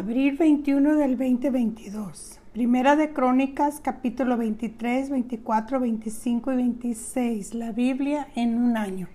Abril 21 del 2022. Primera de Crónicas, capítulo 23, 24, 25 y 26. La Biblia en un año.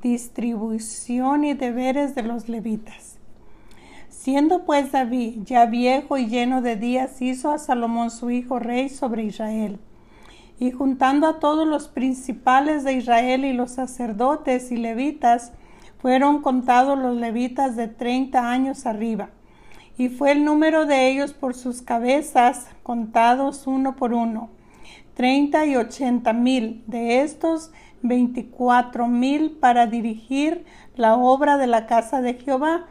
Distribución y deberes de los levitas. Siendo pues David ya viejo y lleno de días, hizo a Salomón su hijo rey sobre Israel. Y juntando a todos los principales de Israel y los sacerdotes y levitas, fueron contados los levitas de treinta años arriba y fue el número de ellos por sus cabezas contados uno por uno, treinta y ochenta mil, de estos veinticuatro mil para dirigir la obra de la casa de Jehová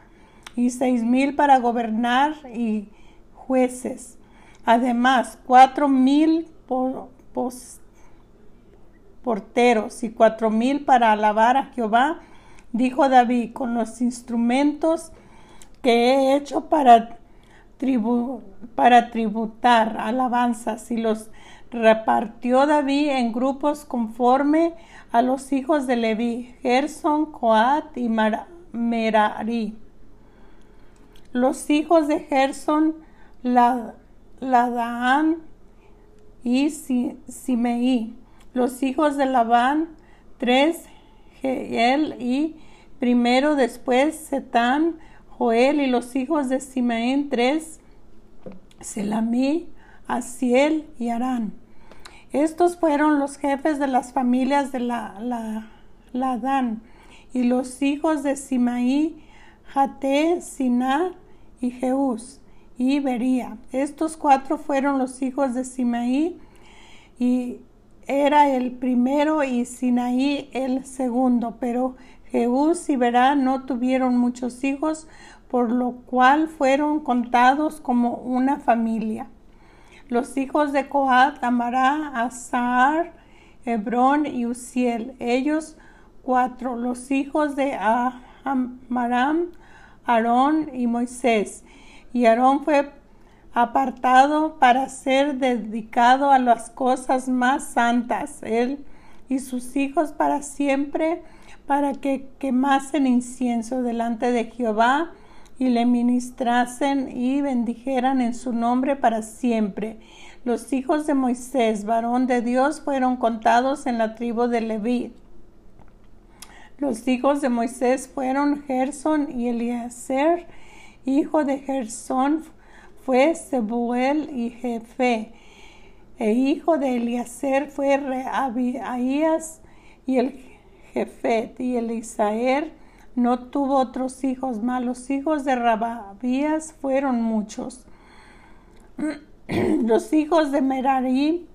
y seis mil para gobernar y jueces. Además, cuatro mil porteros y cuatro mil para alabar a Jehová, dijo David, con los instrumentos que he hecho para, tributar alabanzas y los repartió David en grupos conforme a los hijos de Leví, Gerson, Coat y Merari. Los hijos de Gerson, Ladaan y Simei. Los hijos de Labán, tres, Geel y primero después Setán, Joel y los hijos de Simeón tres, Selamí, Asiel y Arán. Estos fueron los jefes de las familias de la, la, y los hijos de Simaí, Jate, Siná y Jeús y Bería. Estos cuatro fueron los hijos de Simaí y era el primero y Sinaí el segundo, pero Jeús y Berá no tuvieron muchos hijos, por lo cual fueron contados como una familia. Los hijos de Coat, Amará, Azar, Hebrón y Uziel, ellos cuatro. Los hijos de Amaram, Aarón y Moisés. Y Aarón fue apartado para ser dedicado a las cosas más santas, él y sus hijos para siempre para que quemasen incienso delante de Jehová y le ministrasen y bendijeran en su nombre para siempre. Los hijos de Moisés, varón de Dios, fueron contados en la tribu de Leví. Los hijos de Moisés fueron Gerson y Eliezer. Hijo de Gersón fue Sebuel y Jefe. E hijo de Eliezer fue Reabías y el Jefet y Elisaer no tuvo otros hijos más. Los hijos de Rababías fueron muchos. los hijos de Merari,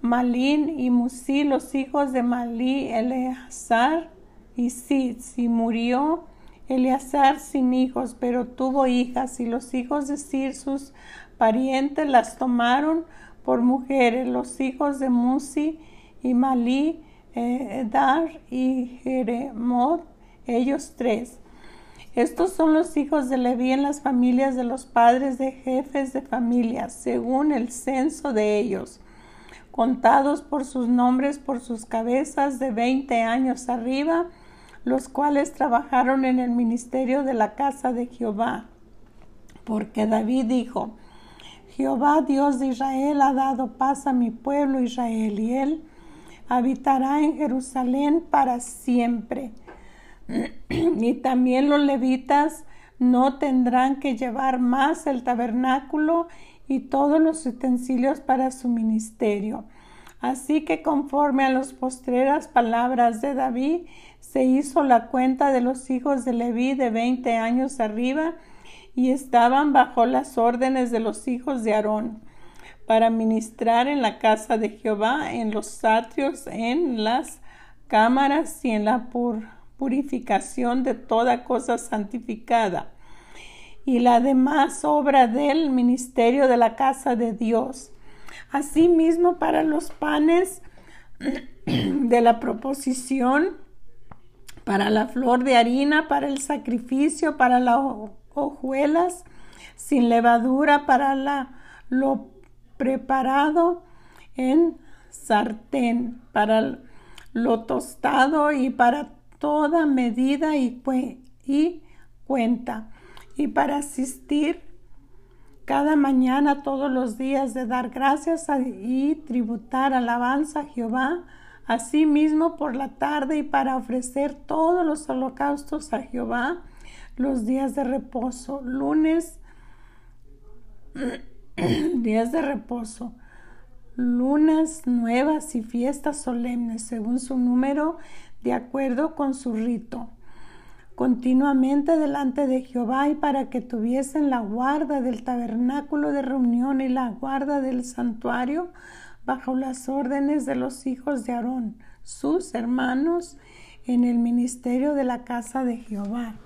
Malín y Musí, los hijos de Malí, Eleazar y Sid. Y murió Eleazar sin hijos, pero tuvo hijas, y los hijos de Sir, sus parientes, las tomaron por mujeres. Los hijos de Musi y Malí, Edar y Jeremot, ellos tres. Estos son los hijos de Leví en las familias de los padres de jefes de familias, según el censo de ellos, contados por sus nombres, por sus cabezas de veinte años arriba, los cuales trabajaron en el ministerio de la casa de Jehová. Porque David dijo, Jehová Dios de Israel ha dado paz a mi pueblo Israel, y él habitará en Jerusalén para siempre. y también los levitas no tendrán que llevar más el tabernáculo y todos los utensilios para su ministerio. Así que conforme a las postreras palabras de David, se hizo la cuenta de los hijos de Leví de veinte años arriba y estaban bajo las órdenes de los hijos de Aarón para ministrar en la casa de Jehová, en los atrios, en las cámaras y en la purificación de toda cosa santificada y la demás obra del ministerio de la casa de Dios. Asimismo, para los panes de la proposición, para la flor de harina, para el sacrificio, para las hojuelas sin levadura, para la, lo preparado en sartén para lo tostado y para toda medida y, cuenta. Y para asistir cada mañana todos los días de dar gracias y tributar alabanza a Jehová, asimismo por la tarde y para ofrecer todos los holocaustos a Jehová los días de reposo, lunes, días de reposo, lunas nuevas y fiestas solemnes según su número, de acuerdo con su rito continuamente delante de Jehová y para que tuviesen la guarda del tabernáculo de reunión y la guarda del santuario bajo las órdenes de los hijos de Aarón, sus hermanos, en el ministerio de la casa de Jehová.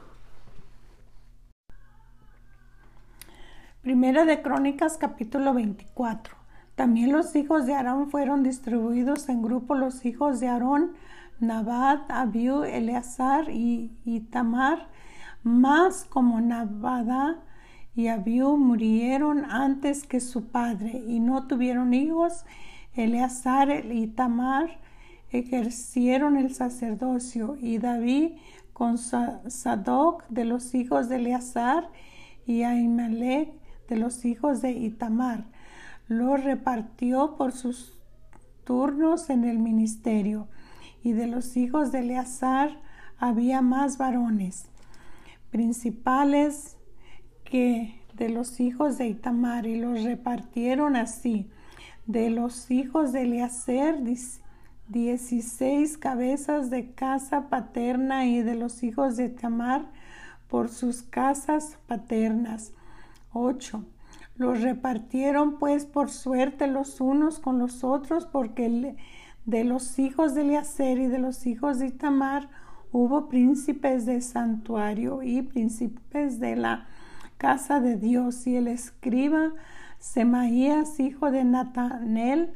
Primera de Crónicas capítulo 24. También los hijos de Aarón fueron distribuidos en grupo los hijos de Aarón Nabat, Abiú, Eleazar y, Tamar, más como Nabada y Abiú murieron antes que su padre y no tuvieron hijos, Eleazar y Tamar ejercieron el sacerdocio y David con Sadoc de los hijos de Eleazar y Ahimelech de los hijos de Itamar. Lo repartió por sus turnos en el ministerio y de los hijos de Eleazar había más varones, principales que de los hijos de Itamar, y los repartieron así. De los hijos de Eleazar, dieciséis cabezas de casa paterna, y de los hijos de Itamar, por sus casas paternas, ocho. Los repartieron pues por suerte los unos con los otros, porque de los hijos de Eleazar y de los hijos de Itamar hubo príncipes de santuario y príncipes de la casa de Dios y el escriba Semaías, hijo de Natanel,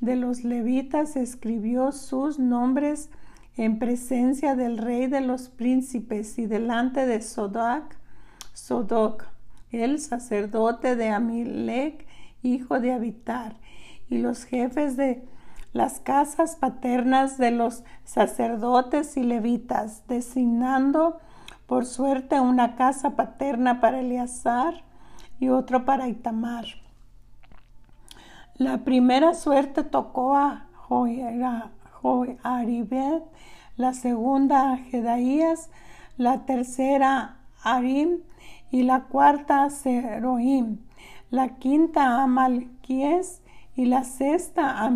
de los levitas, escribió sus nombres en presencia del rey de los príncipes y delante de Sodoc, Sodoc, el sacerdote de Amilec, hijo de Abitar, y los jefes de las casas paternas de los sacerdotes y levitas, designando por suerte una casa paterna para Eleazar y otra para Itamar. La primera suerte tocó a Joaribet, la segunda a Jedaías, la tercera a Arim y la cuarta a Seroim, la quinta a Malquies y la sexta a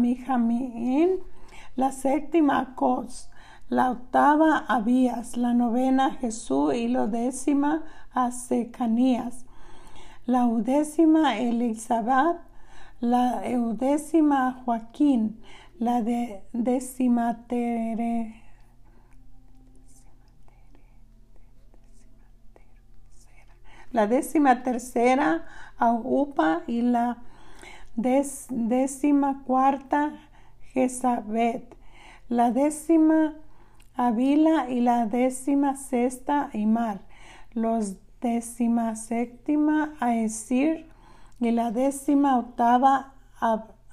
la séptima a Cos, la octava a Abías, la novena a Jesús y la décima a Secanías, la undécima a Elizabeth, la eudécima a Joaquín, la décima tere, la décima tercera a Upa y la décima cuarta Jezabet, la décima Avila y la décima sexta Imar, los décima séptima Aesir y la décima octava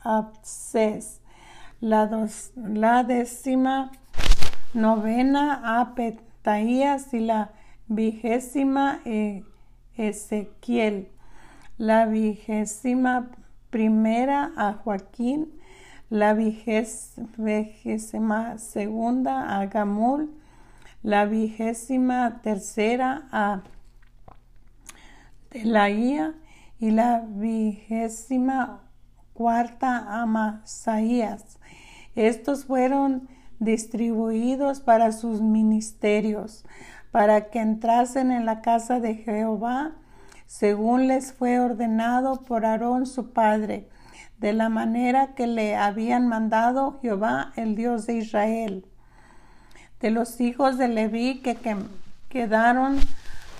Abses, la, la décima novena a y la vigésima e, Ezequiel, la vigésima primera a Joaquín, la vigésima segunda a Gamul, la vigésima tercera a Telaía. Y la vigésima cuarta a Masaías. Estos fueron distribuidos para sus ministerios, para que entrasen en la casa de Jehová según les fue ordenado por Aarón su padre, de la manera que le habían mandado Jehová, el Dios de Israel. De los hijos de Leví que, quedaron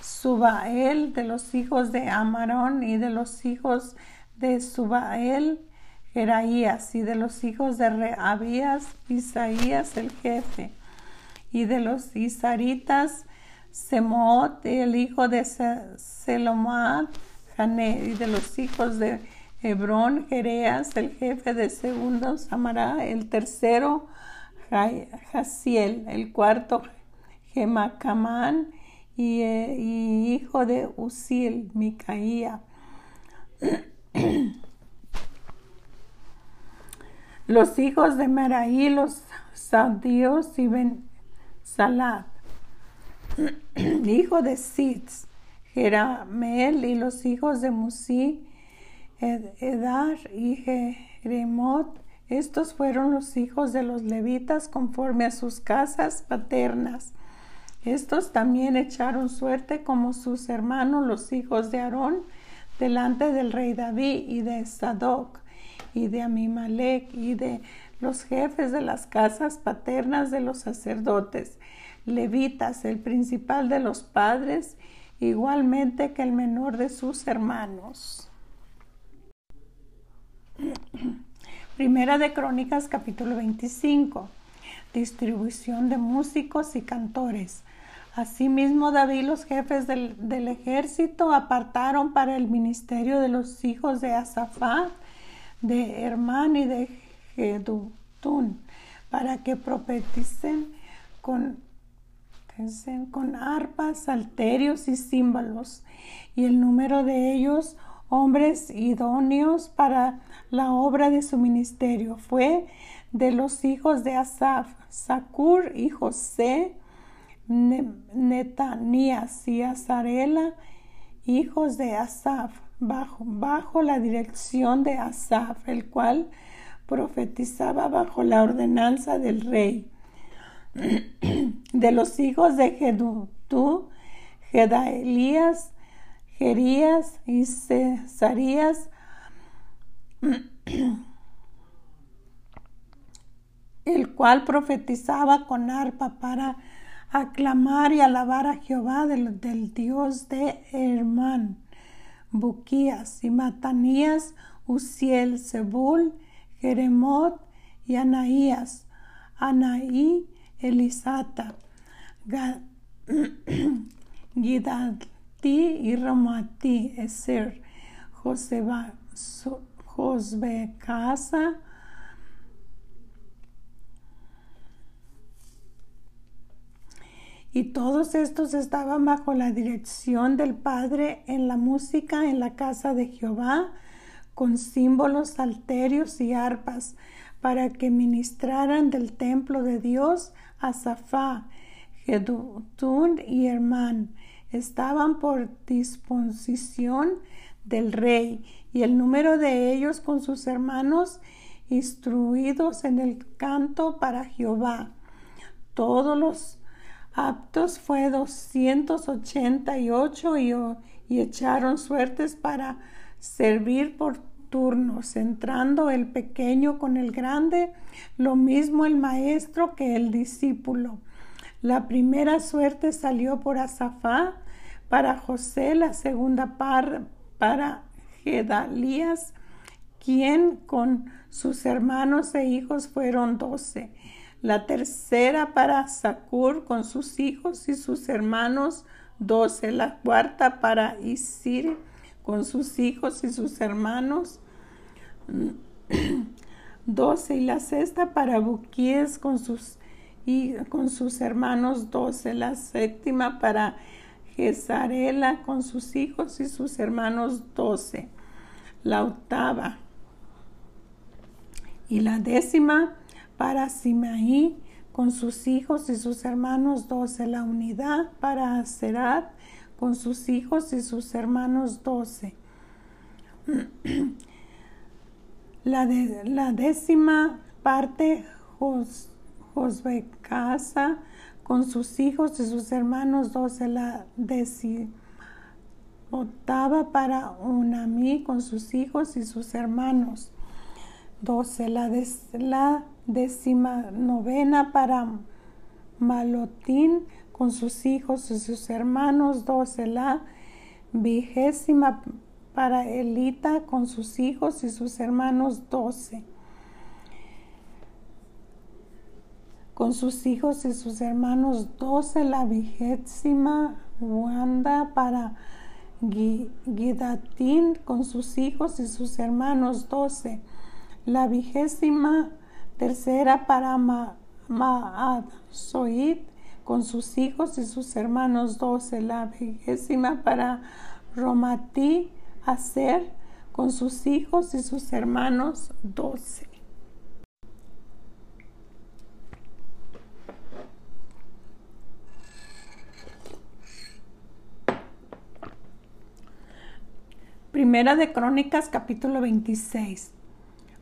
Subael, de los hijos de Amarón y de los hijos de Subael, Jeraías, y de los hijos de Reabías, Isaías el jefe, y de los Isaritas, Semot, el hijo de Selomad, y de los hijos de Hebrón, Jereas, el jefe de segundo, Samará, el tercero, Jaciel, el cuarto, Gemacamán, y, eh, y hijo de Usil, Micaía. los hijos de Meraí, los Sadíos y Ben Salat, hijo de Sitz, Jeramel y los hijos de Musi, Edar y Jeremot. Estos fueron los hijos de los levitas conforme a sus casas paternas. Estos también echaron suerte como sus hermanos los hijos de Aarón delante del rey David y de Sadoc y de Amimalek y de los jefes de las casas paternas de los sacerdotes, levitas, el principal de los padres, igualmente que el menor de sus hermanos. Primera de Crónicas capítulo 25. Distribución de músicos y cantores. Asimismo, David, los jefes del, ejército, apartaron para el ministerio de los hijos de Asafá de Hermán y de Jedutún para que profeticen con, con arpas, salterios y címbalos, y el número de ellos, hombres idóneos para la obra de su ministerio, fue de los hijos de Asaf, Sakur y José, Netanías y Azarela, hijos de Asaf bajo, la dirección de Asaf, el cual profetizaba bajo la ordenanza del rey. De los hijos de Jedutú, Gedaelías, Gerías y Cesarías, el cual profetizaba con arpa para aclamar y alabar a Jehová del, Dios de Hermán. Buquías y Matanías, Uziel, Zebul, Jeremot y Anaías, Anaí, Elisata, Gidati y Ramati, Eser, Josbecasa, Y todos estos estaban bajo la dirección del Padre en la música en la casa de Jehová, con símbolos, salterios y arpas, para que ministraran del templo de Dios a Zafá, Jedutún y Hermán. Estaban por disposición del rey, y el número de ellos con sus hermanos instruidos en el canto para Jehová. Todos los aptos fue 288 y, y echaron suertes para servir por turnos, entrando el pequeño con el grande, lo mismo el maestro que el discípulo. La primera suerte salió por Azafá, para José, la segunda par, para Gedalías, quien con sus hermanos e hijos fueron doce la tercera para Sakur con sus hijos y sus hermanos, doce, la cuarta para Isir con sus hijos y sus hermanos, doce, y la sexta para Buquíes con sus, y, con sus hermanos, doce, la séptima para Gesarela con sus hijos y sus hermanos, doce, la octava. Y la décima para Simaí con sus hijos y sus hermanos. Doce, la unidad para Serat con sus hijos y sus hermanos doce. La, la décima parte Jos, con sus hijos y sus hermanos doce, la décima octava para Unamí con sus hijos y sus hermanos doce, la, la décima novena para Malotín con sus hijos y sus hermanos, doce la vigésima para Elita con sus hijos y sus hermanos, doce. Con sus hijos y sus hermanos, doce la vigésima Wanda para Gidatín con sus hijos y sus hermanos, doce. La vigésima tercera para Maad Soid con sus hijos y sus hermanos doce. La vigésima para Romatí Hacer con sus hijos y sus hermanos doce. Primera de Crónicas capítulo 26.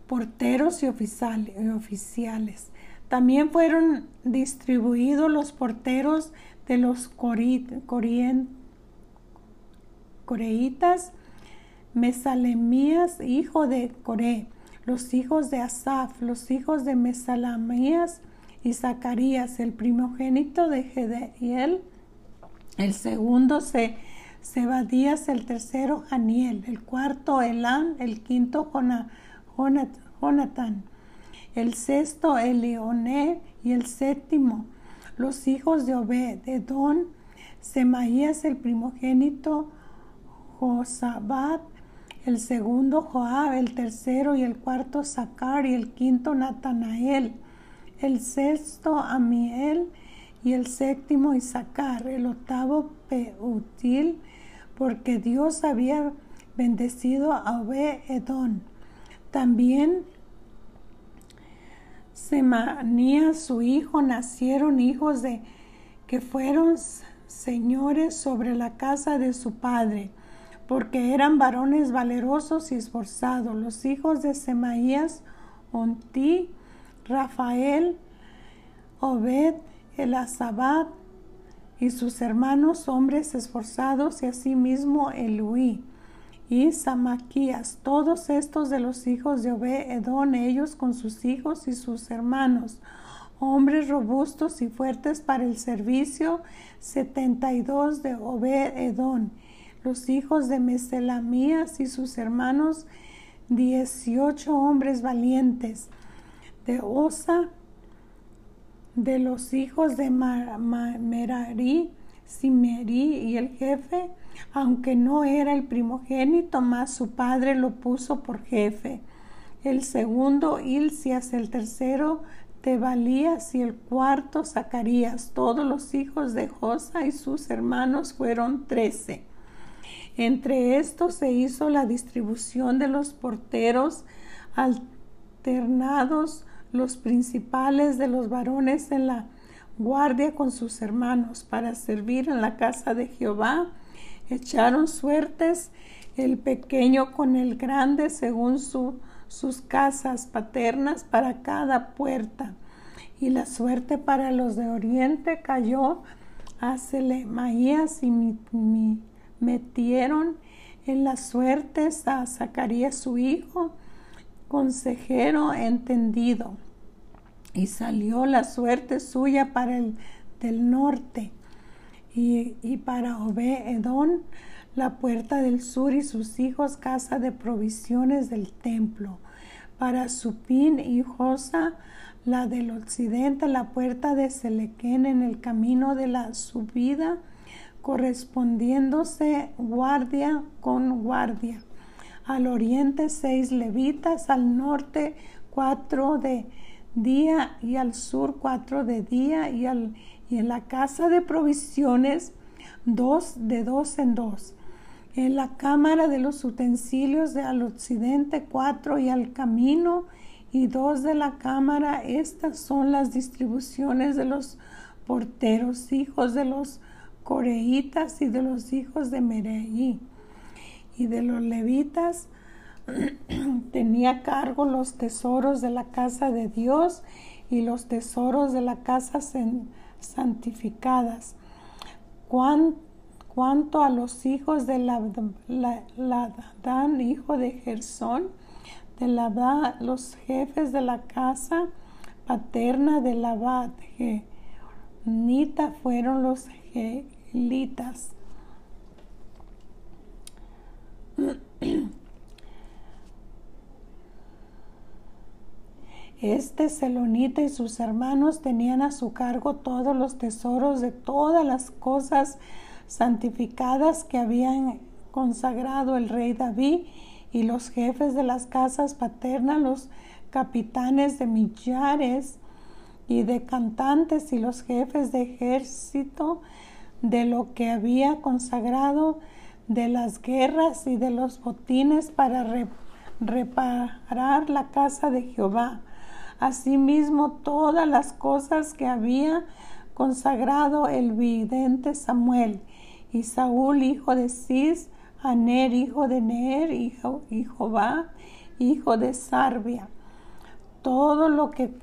Porteros y oficiales. También fueron distribuidos los porteros de los coreitas, Mesalemías, hijo de Coré, los hijos de Asaf, los hijos de Mesalamías y Zacarías, el primogénito de Gedeiel, el segundo se Sebadías, el tercero Janiel, el cuarto Elán, el quinto Jonathan, el sexto Elioné y el séptimo los hijos de Obed, Edón, Semaías el primogénito, Josabat, el segundo Joab, el tercero y el cuarto Sacar y el quinto Natanael, el sexto Amiel y el séptimo Isaacar, el octavo Peutil, porque Dios había bendecido a Obed Edón. También Semanías, su hijo, nacieron hijos de que fueron señores sobre la casa de su padre, porque eran varones valerosos y esforzados. Los hijos de Semaías, Onti, Rafael, Obed, Elazabat y sus hermanos hombres esforzados y asimismo Eluí y Samaquías, todos estos de los hijos de Obed Edón, ellos con sus hijos y sus hermanos, hombres robustos y fuertes para el servicio, setenta y dos de Obed Edón, los hijos de Meselamías y sus hermanos, dieciocho hombres valientes, de Osa, de los hijos de Merari, Simerí y el jefe, aunque no era el primogénito, más su padre lo puso por jefe. El segundo, Ilcias, el tercero, Tebalías y el cuarto, Zacarías. Todos los hijos de Josa y sus hermanos fueron trece. Entre estos se hizo la distribución de los porteros alternados, los principales de los varones en la guardia con sus hermanos para servir en la casa de Jehová echaron suertes el pequeño con el grande según sus casas paternas para cada puerta. Y la suerte para los de oriente cayó a Selemaías y metieron en las suertes a Zacarías su hijo, consejero entendido. Y salió la suerte suya para el del norte y, para Obed Edón la puerta del sur y sus hijos casa de provisiones del templo. Para Supín y Josa la del occidente la puerta de Selequén en el camino de la subida correspondiéndose guardia con guardia. Al oriente seis levitas, al norte cuatro de día y al sur cuatro de día y al y en la casa de provisiones dos de dos en dos. En la cámara de los utensilios de al occidente cuatro y al camino y dos de la cámara. Estas son las distribuciones de los porteros, hijos de los coreitas y de los hijos de Mereí. Y de los levitas tenía cargo los tesoros de la casa de Dios y los tesoros de la casa santificadas. cuanto a los hijos de Ladán, hijo de Gersón, de los jefes de la casa paterna de Labad, Nita fueron los gelitas. Este Celonita y sus hermanos tenían a su cargo todos los tesoros de todas las cosas santificadas que habían consagrado el rey David y los jefes de las casas paternas, los capitanes de millares y de cantantes y los jefes de ejército de lo que había consagrado de las guerras y de los botines para reparar la casa de Jehová. Asimismo, todas las cosas que había consagrado el vidente Samuel y Saúl, hijo de Cis, Aner, hijo de Ner, hijo, y Jehová, hijo de Sarbia. Todo lo que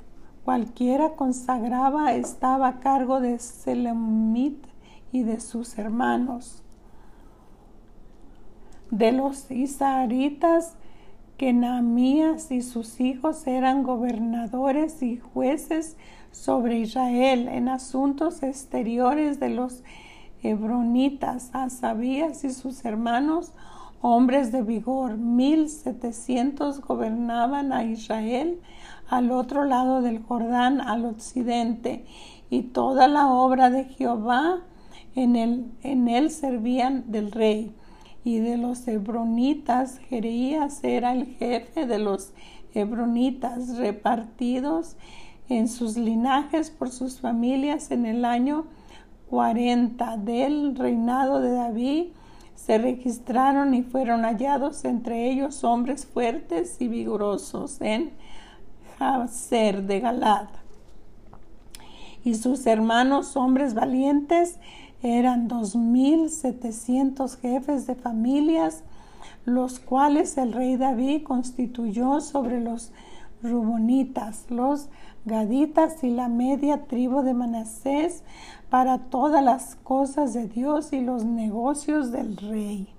cualquiera consagraba estaba a cargo de Selemit y de sus hermanos. De los Isaritas, que Nahemías y sus hijos eran gobernadores y jueces sobre Israel en asuntos exteriores de los hebronitas, Asabías y sus hermanos, hombres de vigor, mil setecientos gobernaban a Israel al otro lado del Jordán, al occidente, y toda la obra de Jehová en él, en él servían del rey. Y de los hebronitas, Jereías era el jefe de los hebronitas repartidos en sus linajes por sus familias en el año 40 del reinado de David se registraron y fueron hallados entre ellos hombres fuertes y vigorosos en Hazer de Galad. Y sus hermanos hombres valientes eran dos mil setecientos jefes de familias, los cuales el rey David constituyó sobre los Rubonitas, los Gaditas y la media tribu de Manasés para todas las cosas de Dios y los negocios del rey.